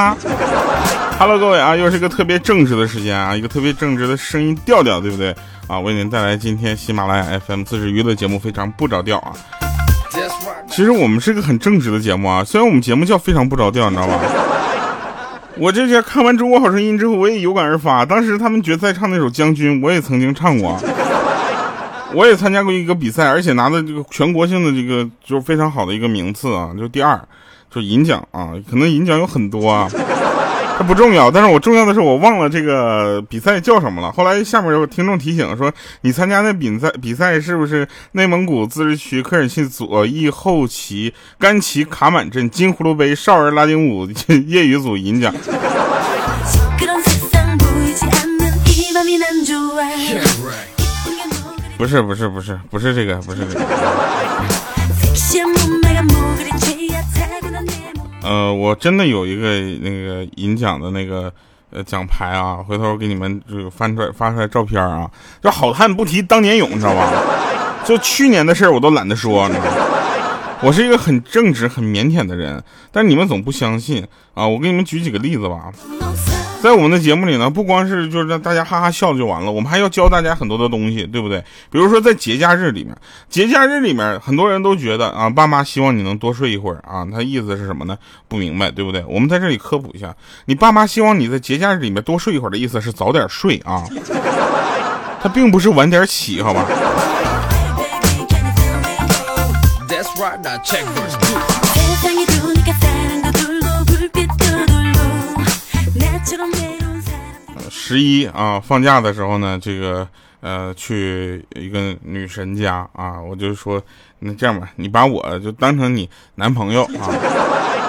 哈。Hello，各位啊，又是一个特别正直的时间啊，一个特别正直的声音调调，对不对啊？为您带来今天喜马拉雅 FM 自制娱乐节目，非常不着调啊。其实我们是个很正直的节目啊，虽然我们节目叫非常不着调，你知道吧？我这些看完中国好声音之后，我也有感而发。当时他们决赛唱那首《将军》，我也曾经唱过，我也参加过一个比赛，而且拿的这个全国性的这个就是非常好的一个名次啊，就第二，就银奖啊，可能银奖有很多啊。它不重要，但是我重要的是我忘了这个比赛叫什么了。后来下面有听众提醒说，你参加那比赛比赛是不是内蒙古自治区科尔沁左翼后旗甘旗卡满镇金葫芦杯少儿拉丁舞业余组银奖？不是不是不是不是这个不是这个。呃，我真的有一个那个银奖的那个呃奖牌啊，回头给你们这个翻出来发出来照片啊。就好汉不提当年勇，你知道吧？就去年的事儿我都懒得说，你知道吗？我是一个很正直、很腼腆的人，但你们总不相信啊。我给你们举几个例子吧。在我们的节目里呢，不光是就是让大家哈哈笑就完了，我们还要教大家很多的东西，对不对？比如说在节假日里面，节假日里面很多人都觉得啊，爸妈希望你能多睡一会儿啊，他意思是什么呢？不明白，对不对？我们在这里科普一下，你爸妈希望你在节假日里面多睡一会儿的意思是早点睡啊，他并不是晚点起，好吧？十一啊，放假的时候呢，这个呃，去一个女神家啊，我就说，那这样吧，你把我就当成你男朋友啊，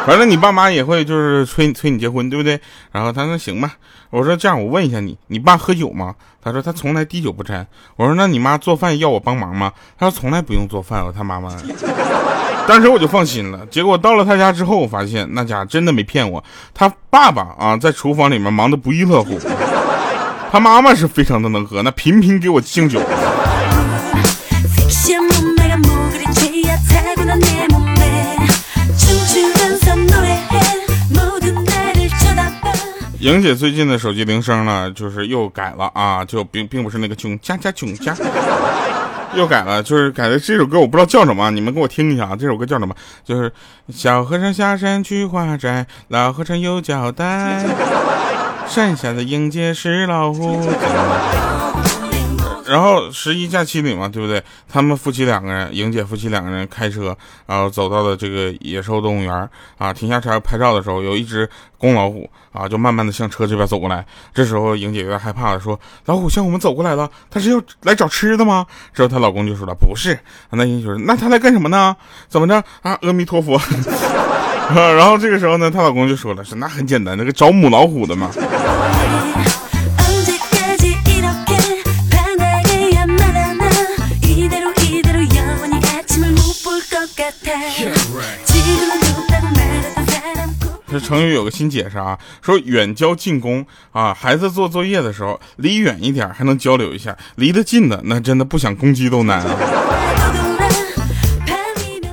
反正你爸妈也会就是催催你结婚，对不对？然后他说行吧，我说这样，我问一下你，你爸喝酒吗？他说他从来滴酒不沾。我说那你妈做饭要我帮忙吗？他说从来不用做饭，我他妈妈。当时我就放心了。结果到了他家之后，我发现那家真的没骗我，他爸爸啊在厨房里面忙得不亦乐乎。他妈妈是非常的能喝，那频频给我敬酒。莹姐最近的手机铃声呢，就是又改了啊，就并并不是那个囧加加囧加，又改了，就是改的这首歌，我不知道叫什么，你们给我听一下啊，这首歌叫什么？就是小和尚下山去化斋，老和尚有交代。剩下的英姐是老虎。然后十一假期里嘛，对不对？他们夫妻两个人，莹姐夫妻两个人开车，然后走到了这个野兽动物园啊，停下车拍照的时候，有一只公老虎啊，就慢慢的向车这边走过来。这时候莹姐有点害怕的说：“老虎向我们走过来了，他是要来找吃的吗？”之后她老公就说了：“不是。”那英姐说：“那他来干什么呢？怎么着啊？阿弥陀佛。” 然后这个时候呢，她老公就说了：“说那很简单，那个找母老虎的嘛。”这成语有个新解释啊，说远交近攻啊，孩子做作业的时候离远一点还能交流一下，离得近的那真的不想攻击都难啊。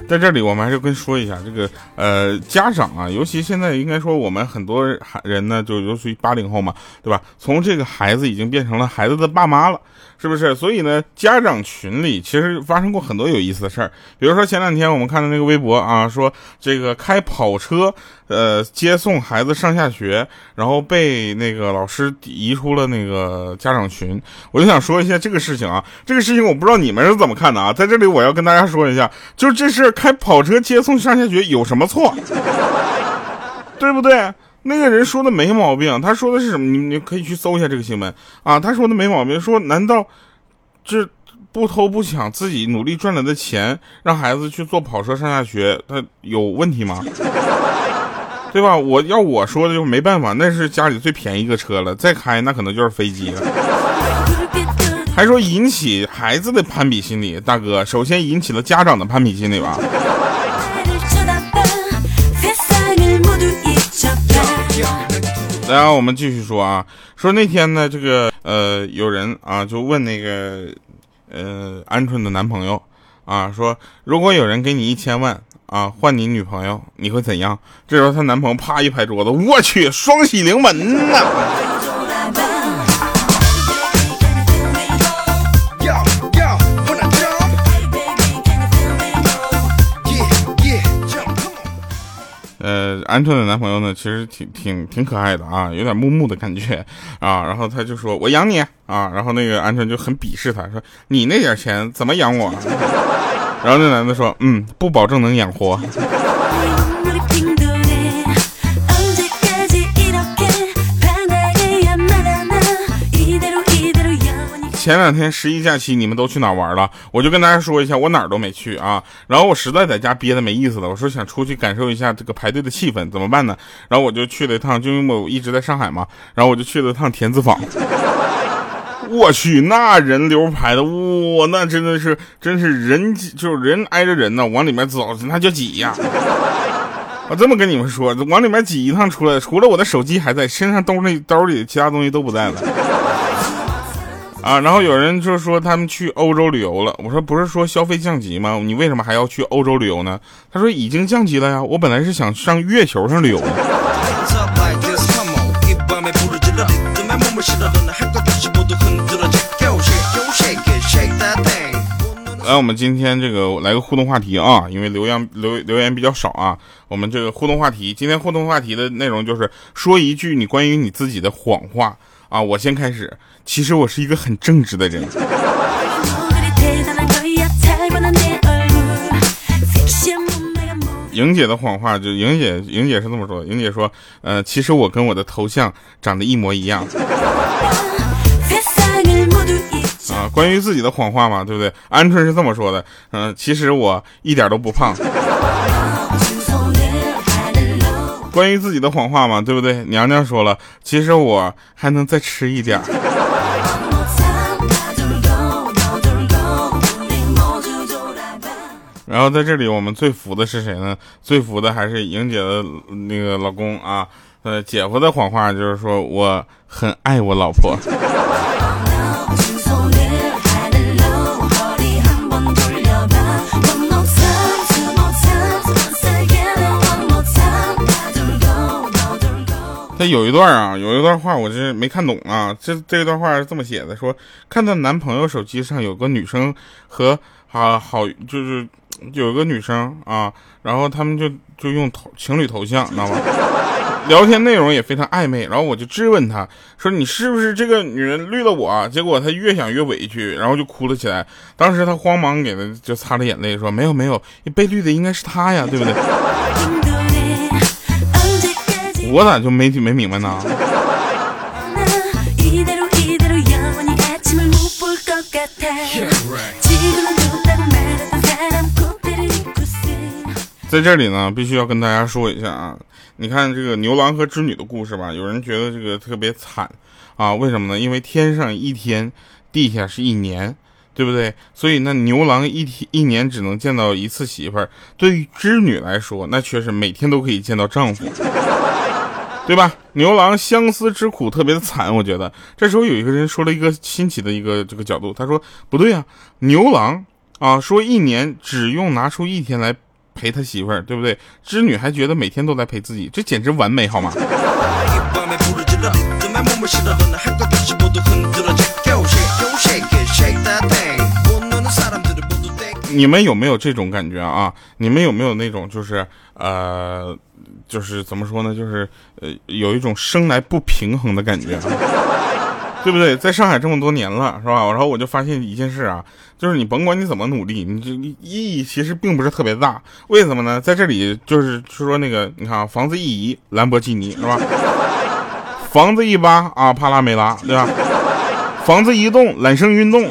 在这里，我们还是跟说一下这个呃家长啊，尤其现在应该说我们很多人呢，就尤其八零后嘛，对吧？从这个孩子已经变成了孩子的爸妈了，是不是？所以呢，家长群里其实发生过很多有意思的事儿，比如说前两天我们看到那个微博啊，说这个开跑车呃接送孩子上下学，然后被那个老师移出了那个家长群。我就想说一下这个事情啊，这个事情我不知道你们是怎么看的啊，在这里我要跟大家说一下，就是这事。开跑车接送上下学有什么错？对不对？那个人说的没毛病，他说的是什么？你你可以去搜一下这个新闻啊。他说的没毛病，说难道这不偷不抢自己努力赚来的钱，让孩子去坐跑车上下学，他有问题吗？对吧？我要我说的就没办法，那是家里最便宜一个车了，再开那可能就是飞机了。还说引起孩子的攀比心理，大哥，首先引起了家长的攀比心理吧。来，我们继续说啊，说那天呢，这个呃，有人啊就问那个呃鹌鹑的男朋友啊，说如果有人给你一千万啊，换你女朋友，你会怎样？这时候她男朋友啪一拍桌子，我去，双喜临门呐！呃，鹌鹑的男朋友呢，其实挺挺挺可爱的啊，有点木木的感觉啊。然后他就说：“我养你啊。”然后那个鹌鹑就很鄙视他，说：“你那点钱怎么养我？”然后那男的说：“嗯，不保证能养活。”前两天十一假期你们都去哪玩了？我就跟大家说一下，我哪儿都没去啊。然后我实在在家憋的没意思了，我说想出去感受一下这个排队的气氛，怎么办呢？然后我就去了一趟，就因为我一直在上海嘛，然后我就去了趟田子坊。我去，那人流排的，哇，那真的是，真是人就是人挨着人呢，往里面走那就挤呀。我这么跟你们说，往里面挤一趟出来，除了我的手机还在，身上兜里兜里其他东西都不在了。啊，然后有人就说他们去欧洲旅游了。我说不是说消费降级吗？你为什么还要去欧洲旅游呢？他说已经降级了呀。我本来是想上月球上旅游。来，我们今天这个来个互动话题啊，因为留言留留言比较少啊。我们这个互动话题，今天互动话题的内容就是说一句你关于你自己的谎话。啊，我先开始。其实我是一个很正直的人。莹姐的谎话，就莹姐，莹姐是这么说的。莹姐说，呃，其实我跟我的头像长得一模一样。关于自己的谎话嘛，对不对？鹌鹑是这么说的，嗯，其实我一点都不胖。关于自己的谎话嘛，对不对？娘娘说了，其实我还能再吃一点。然后在这里，我们最服的是谁呢？最服的还是莹姐的那个老公啊。呃，姐夫的谎话就是说我很爱我老婆。他有一段啊，有一段话我是没看懂啊。这这段话是这么写的：说看到男朋友手机上有个女生和啊好，就是有个女生啊，然后他们就就用头情侣头像，知道吗？聊天内容也非常暧昧。然后我就质问他说：“你是不是这个女人绿了我？”结果他越想越委屈，然后就哭了起来。当时他慌忙给他就擦着眼泪说：“没有没有，被绿的应该是他呀，对不对？”我咋就没没明白呢？在这里呢，必须要跟大家说一下啊！你看这个牛郎和织女的故事吧，有人觉得这个特别惨啊？为什么呢？因为天上一天，地下是一年，对不对？所以那牛郎一天一年只能见到一次媳妇儿，对于织女来说，那却是每天都可以见到丈夫。对吧？牛郎相思之苦特别的惨，我觉得这时候有一个人说了一个新奇的一个这个角度，他说不对啊，牛郎啊说一年只用拿出一天来陪他媳妇儿，对不对？织女还觉得每天都在陪自己，这简直完美，好吗？你们有没有这种感觉啊？你们有没有那种就是呃？就是怎么说呢？就是呃，有一种生来不平衡的感觉，对不对？在上海这么多年了，是吧？然后我就发现一件事啊，就是你甭管你怎么努力，你这意义其实并不是特别大。为什么呢？在这里就是说那个，你看啊，房子一移，兰博基尼是吧？房子一扒啊，帕拉梅拉，对吧？房子一动，揽胜运动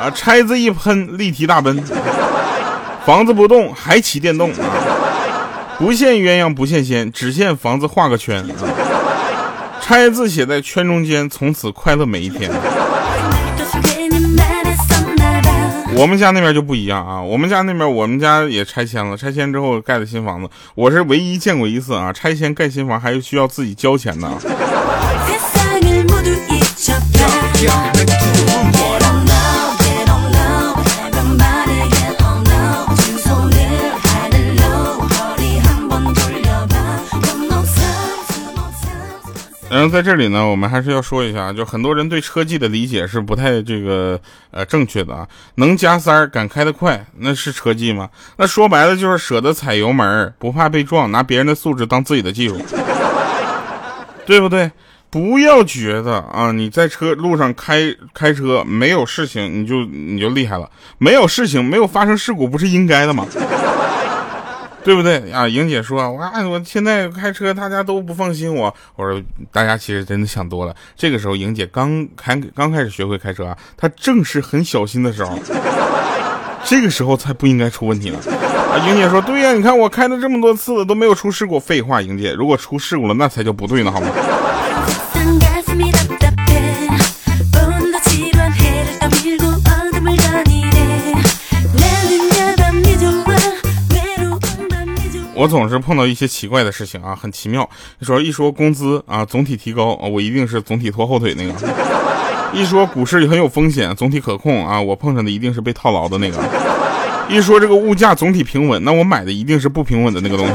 啊，拆字一喷，立体大奔。房子不动，还骑电动啊。不羡鸳鸯不羡仙，只羡房子画个圈啊。拆字写在圈中间，从此快乐每一天。我们家那边就不一样啊，我们家那边我们家也拆迁了，拆迁之后盖的新房子，我是唯一见过一次啊，拆迁盖新房还是需要自己交钱的。然后在这里呢，我们还是要说一下，就很多人对车技的理解是不太这个呃正确的啊。能加塞儿，敢开得快，那是车技吗？那说白了就是舍得踩油门，不怕被撞，拿别人的素质当自己的技术，对不对？不要觉得啊，你在车路上开开车没有事情，你就你就厉害了。没有事情，没有发生事故，不是应该的吗？对不对啊？莹姐说，我我现在开车，大家都不放心我。我说，大家其实真的想多了。这个时候，莹姐刚开刚开始学会开车啊，她正是很小心的时候，这个时候才不应该出问题呢。啊，莹姐说，对呀，你看我开了这么多次了，都没有出事故。废话，莹姐，如果出事故了，那才叫不对呢，好吗？我总是碰到一些奇怪的事情啊，很奇妙。你说一说工资啊，总体提高啊，我一定是总体拖后腿那个；一说股市很有风险，总体可控啊，我碰上的一定是被套牢的那个；一说这个物价总体平稳，那我买的一定是不平稳的那个东西。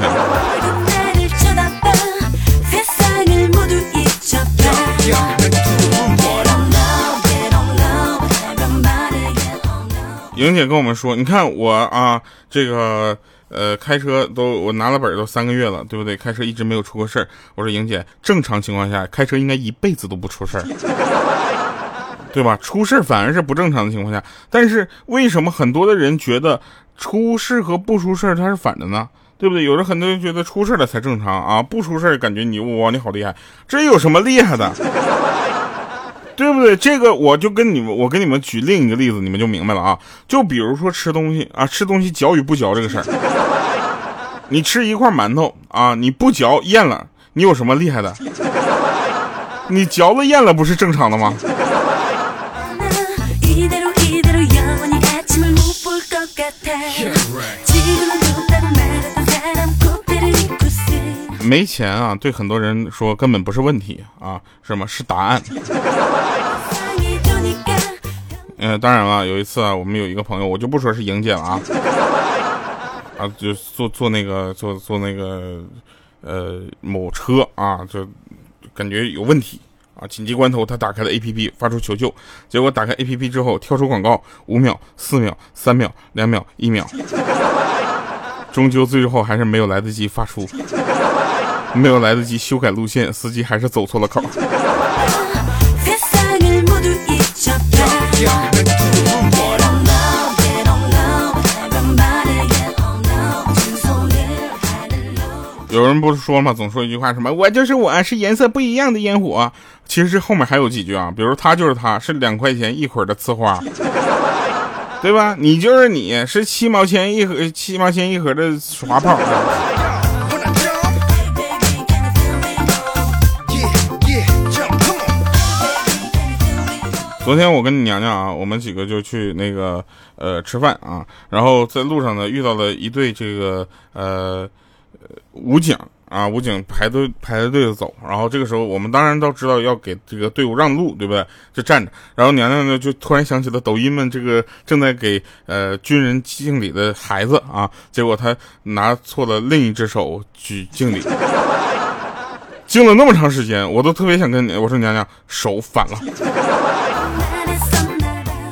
莹姐跟我们说，你看我啊，这个。呃，开车都我拿了本都三个月了，对不对？开车一直没有出过事儿。我说莹姐，正常情况下开车应该一辈子都不出事儿，对吧？出事儿反而是不正常的情况下。但是为什么很多的人觉得出事和不出事儿它是反的呢？对不对？有的很多人觉得出事了才正常啊，不出事儿感觉你哇你好厉害，这有什么厉害的？对不对？这个我就跟你们，我跟你们举另一个例子，你们就明白了啊。就比如说吃东西啊，吃东西嚼与不嚼这个事儿。你吃一块馒头啊，你不嚼咽了，你有什么厉害的？你嚼了咽了，不是正常的吗？没钱啊，对很多人说根本不是问题啊，什么是答案？嗯，当然了，有一次啊，我们有一个朋友，我就不说是莹姐了啊，啊，就坐坐那个坐坐那个呃某车啊，就感觉有问题啊，紧急关头他打开了 A P P 发出求救，结果打开 A P P 之后跳出广告，五秒、四秒、三秒、两秒、一秒，终究最后还是没有来得及发出。没有来得及修改路线，司机还是走错了口。有人不是说吗？总说一句话，什么我就是我是颜色不一样的烟火。其实这后面还有几句啊，比如他就是他是两块钱一捆的呲花，对吧？你就是你是七毛钱一盒七毛钱一盒的耍炮。昨天我跟你娘娘啊，我们几个就去那个呃吃饭啊，然后在路上呢遇到了一对这个呃武警啊，武警排队排着队的走，然后这个时候我们当然都知道要给这个队伍让路，对不对？就站着，然后娘娘呢就突然想起了抖音们这个正在给呃军人敬礼的孩子啊，结果他拿错了另一只手举敬礼，敬了那么长时间，我都特别想跟你我说娘娘手反了。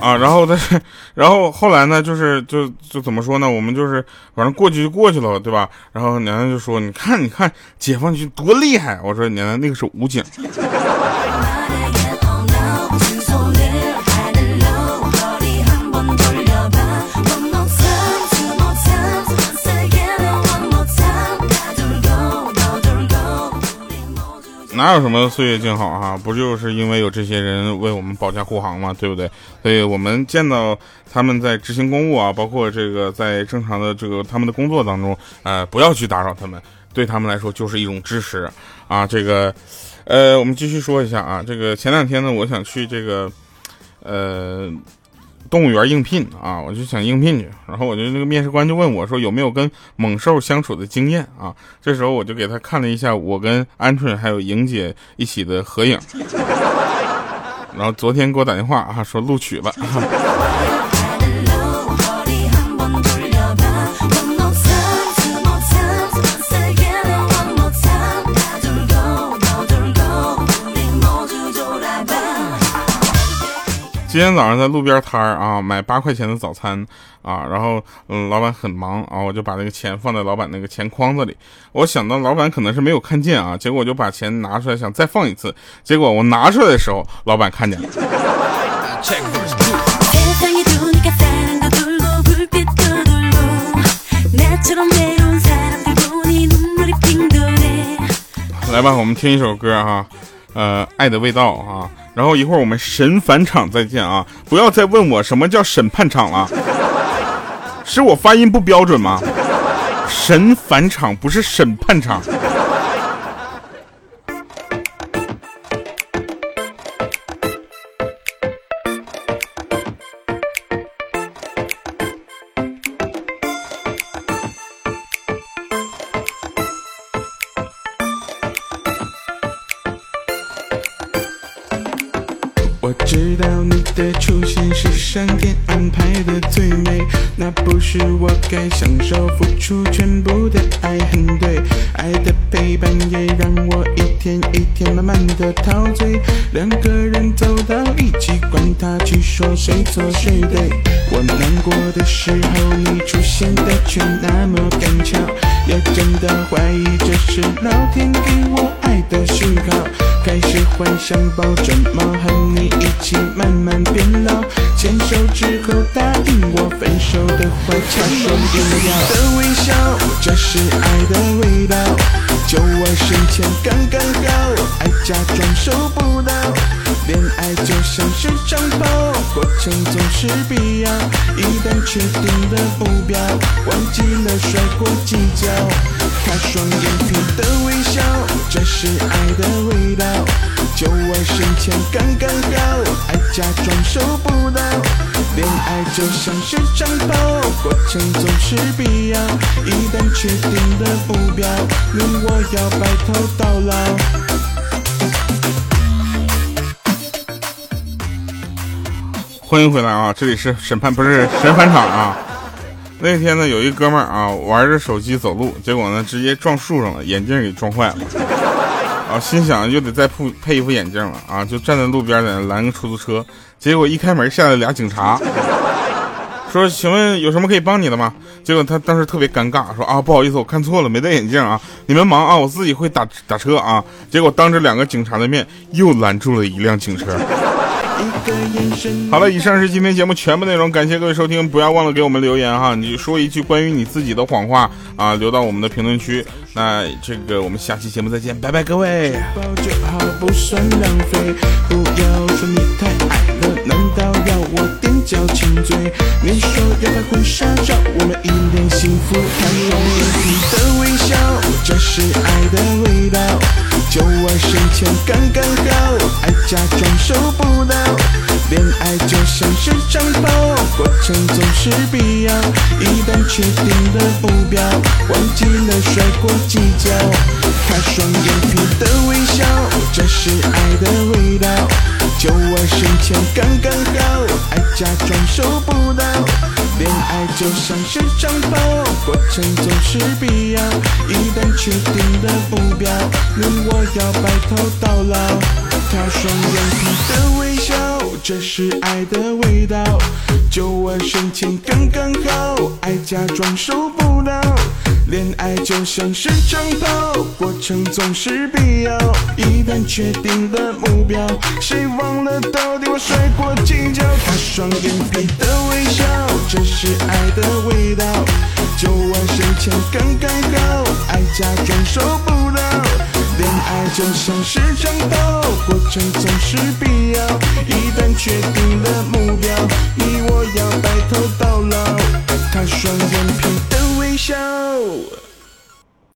啊，然后但是，然后后来呢，就是就就怎么说呢？我们就是反正过去就过去了，对吧？然后娘娘就说：“你看，你看，解放军多厉害！”我说：“娘娘，那个是武警。”哪有什么岁月静好哈？不就是因为有这些人为我们保驾护航嘛，对不对？所以我们见到他们在执行公务啊，包括这个在正常的这个他们的工作当中，呃，不要去打扰他们，对他们来说就是一种支持啊。这个，呃，我们继续说一下啊，这个前两天呢，我想去这个，呃。动物园应聘啊，我就想应聘去，然后我就那个面试官就问我说有没有跟猛兽相处的经验啊？这时候我就给他看了一下我跟鹌鹑还有莹姐一起的合影，然后昨天给我打电话啊说录取了。今天早上在路边摊儿啊买八块钱的早餐啊，然后嗯老板很忙啊，我就把那个钱放在老板那个钱筐子里。我想到老板可能是没有看见啊，结果我就把钱拿出来想再放一次，结果我拿出来的时候，老板看见了。来吧，我们听一首歌哈，呃，爱的味道啊。然后一会儿我们神返场再见啊！不要再问我什么叫审判场了，是我发音不标准吗？神返场不是审判场。我知道你的出现是上天安排的最美，那不是我该享受付出全部的爱，很对。爱的陪伴也让我一天一天慢慢的陶醉，两个人走到一起，管他去说谁错谁对。我难过的时候，你出现的却那么赶巧，也真的怀疑这是老天给我爱的讯号，开始幻想抱着猫和你。一起慢慢变老，牵手之后答应我分手的话，掐双眼的微笑，这是爱的味道。就我身前刚刚好，爱假装收不到。恋爱就像是长跑，过程总是必要。一旦确定了目标，忘记了摔过几跤。他双眼皮的微笑，这是爱的味道。就我身前刚刚好，爱假装收不到。恋爱就像是长跑，过程总是必要。一旦确定了目标，你我要白头到老。欢迎回来啊！这里是审判，不是神返场啊。那天呢，有一哥们儿啊，玩着手机走路，结果呢，直接撞树上了，眼镜给撞坏了。啊，心想又得再配配一副眼镜了啊，就站在路边在那拦个出租车，结果一开门下来俩警察，说请问有什么可以帮你的吗？结果他当时特别尴尬，说啊不好意思，我看错了，没戴眼镜啊，你们忙啊，我自己会打打车啊。结果当着两个警察的面又拦住了一辆警车。好了，以上是今天节目全部内容，感谢各位收听，不要忘了给我们留言哈，你说一句关于你自己的谎话啊，留到我们的评论区。那这个我们下期节目再见，拜拜各位。就我身前刚刚好，爱假装收不到。恋爱就像是长跑，过程总是必要。一旦确定了目标，忘记了甩过计较。他双眼皮的微笑，这是爱的味道。就我身前刚刚好，爱假装收不到。恋爱就像是长跑，过程总是必要。一旦确定了目标，你我要白头到老。他双眼皮的微笑，这是爱的味道。酒窝深情刚刚好，爱假装受不了。恋爱就像是长跑，过程总是必要。一旦确定了目标，谁忘了到底我摔过几跤？他双眼皮的微笑，这是爱的味道。就我身前刚刚好，爱假装收不到。恋爱就像是长跑，过程总是必要。一旦确定了目标，你我要白头到老。他双眼皮的微笑。